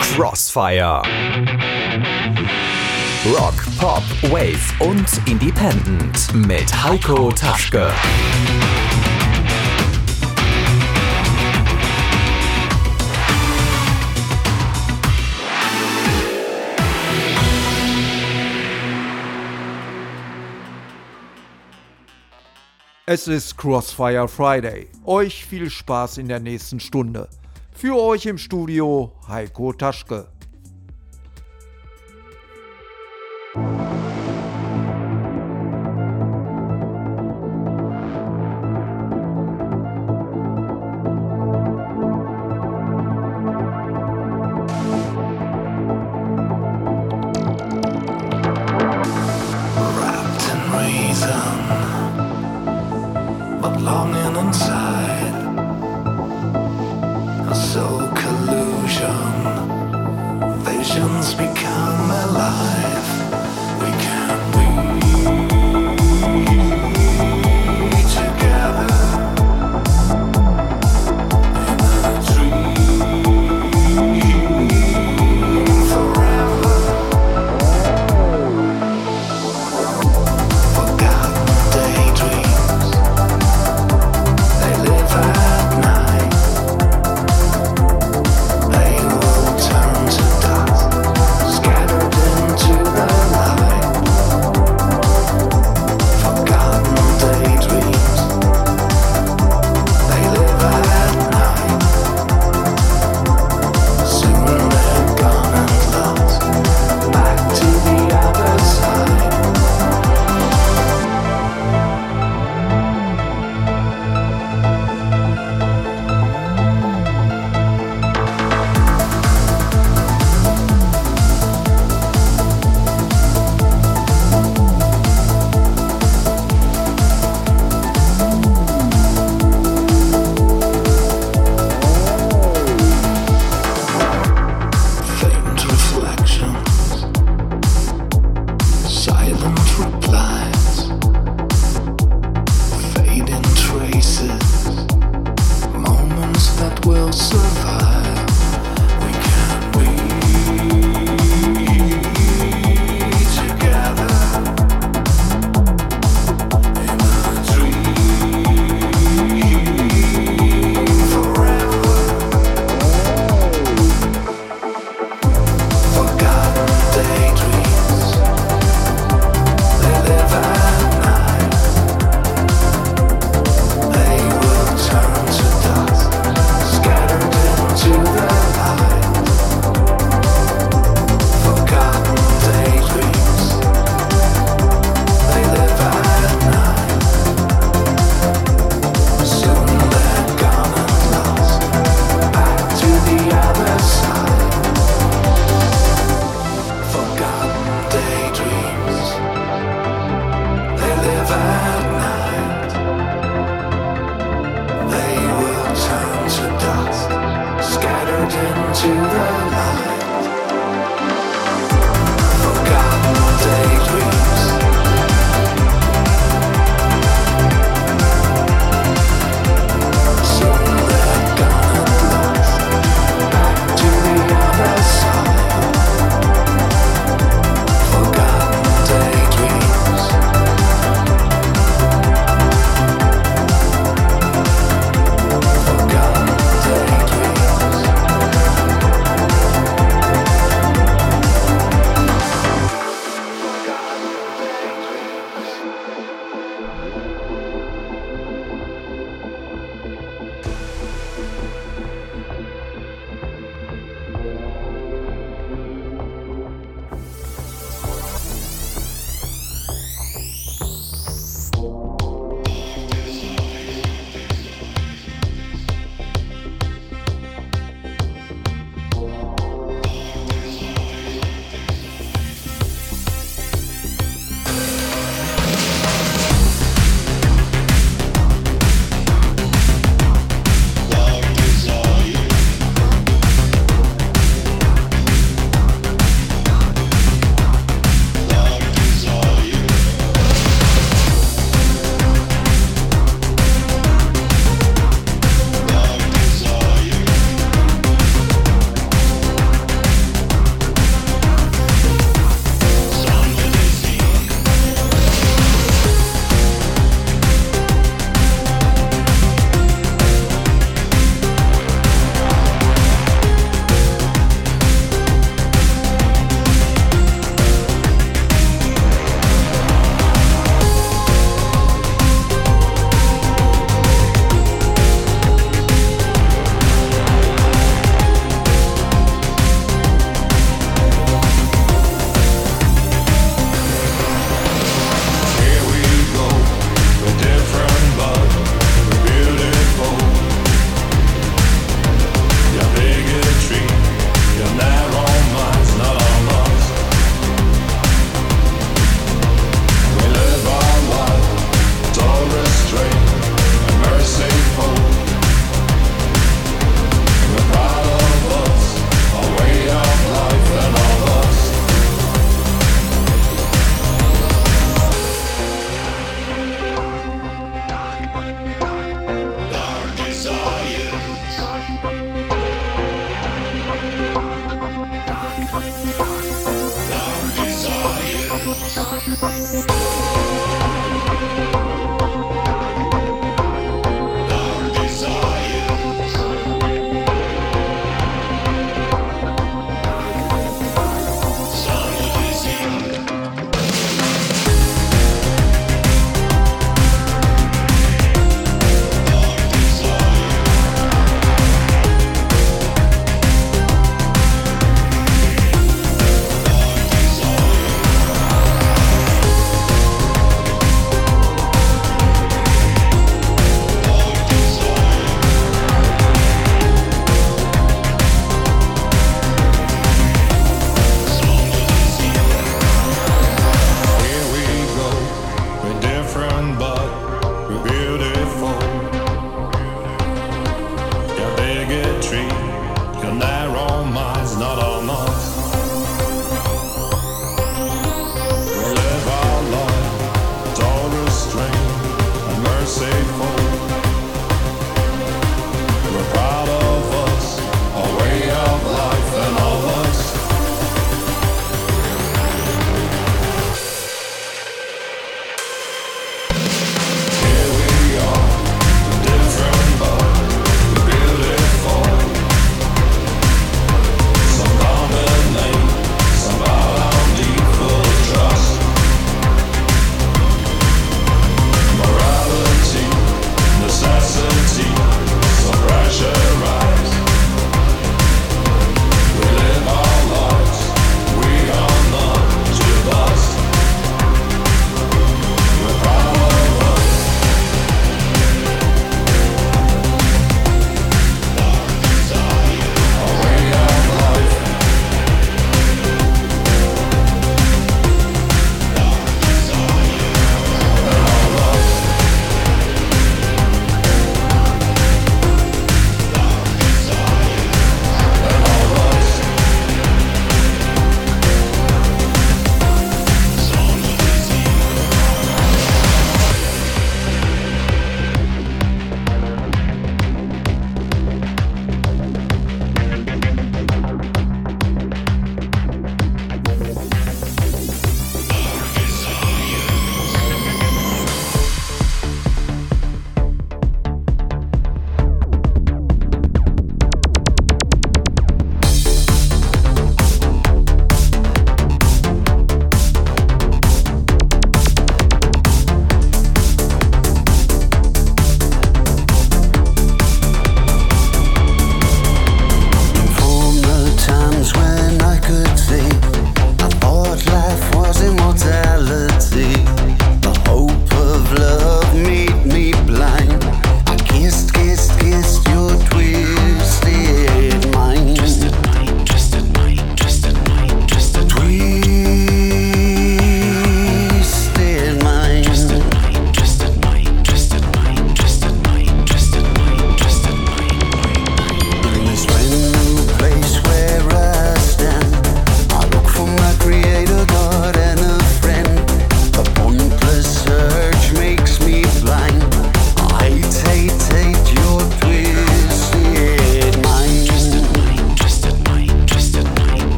Crossfire. Rock, Pop, Wave und Independent mit Heiko Taschke. Es ist Crossfire Friday. Euch viel Spaß in der nächsten Stunde. Für euch im Studio Heiko Taschke.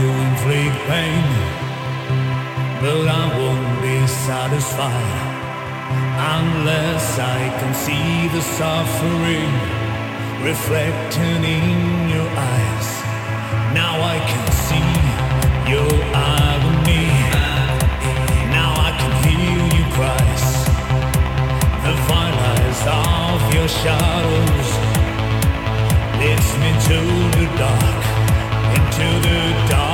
to inflict pain, but I won't be satisfied unless I can see the suffering reflecting in your eyes. Now I can see your agony. Now I can hear you cry. the violence of your shadows leads me to the dark, into the dark.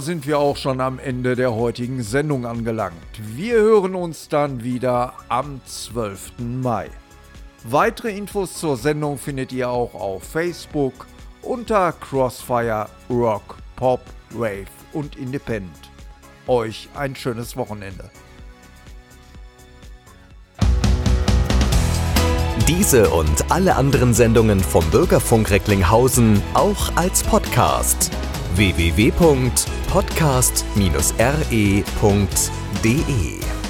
Sind wir auch schon am Ende der heutigen Sendung angelangt. Wir hören uns dann wieder am 12. Mai. Weitere Infos zur Sendung findet ihr auch auf Facebook unter Crossfire Rock, Pop, Rave und Independent. Euch ein schönes Wochenende. Diese und alle anderen Sendungen vom Bürgerfunk Recklinghausen auch als Podcast. www.podcast-re.de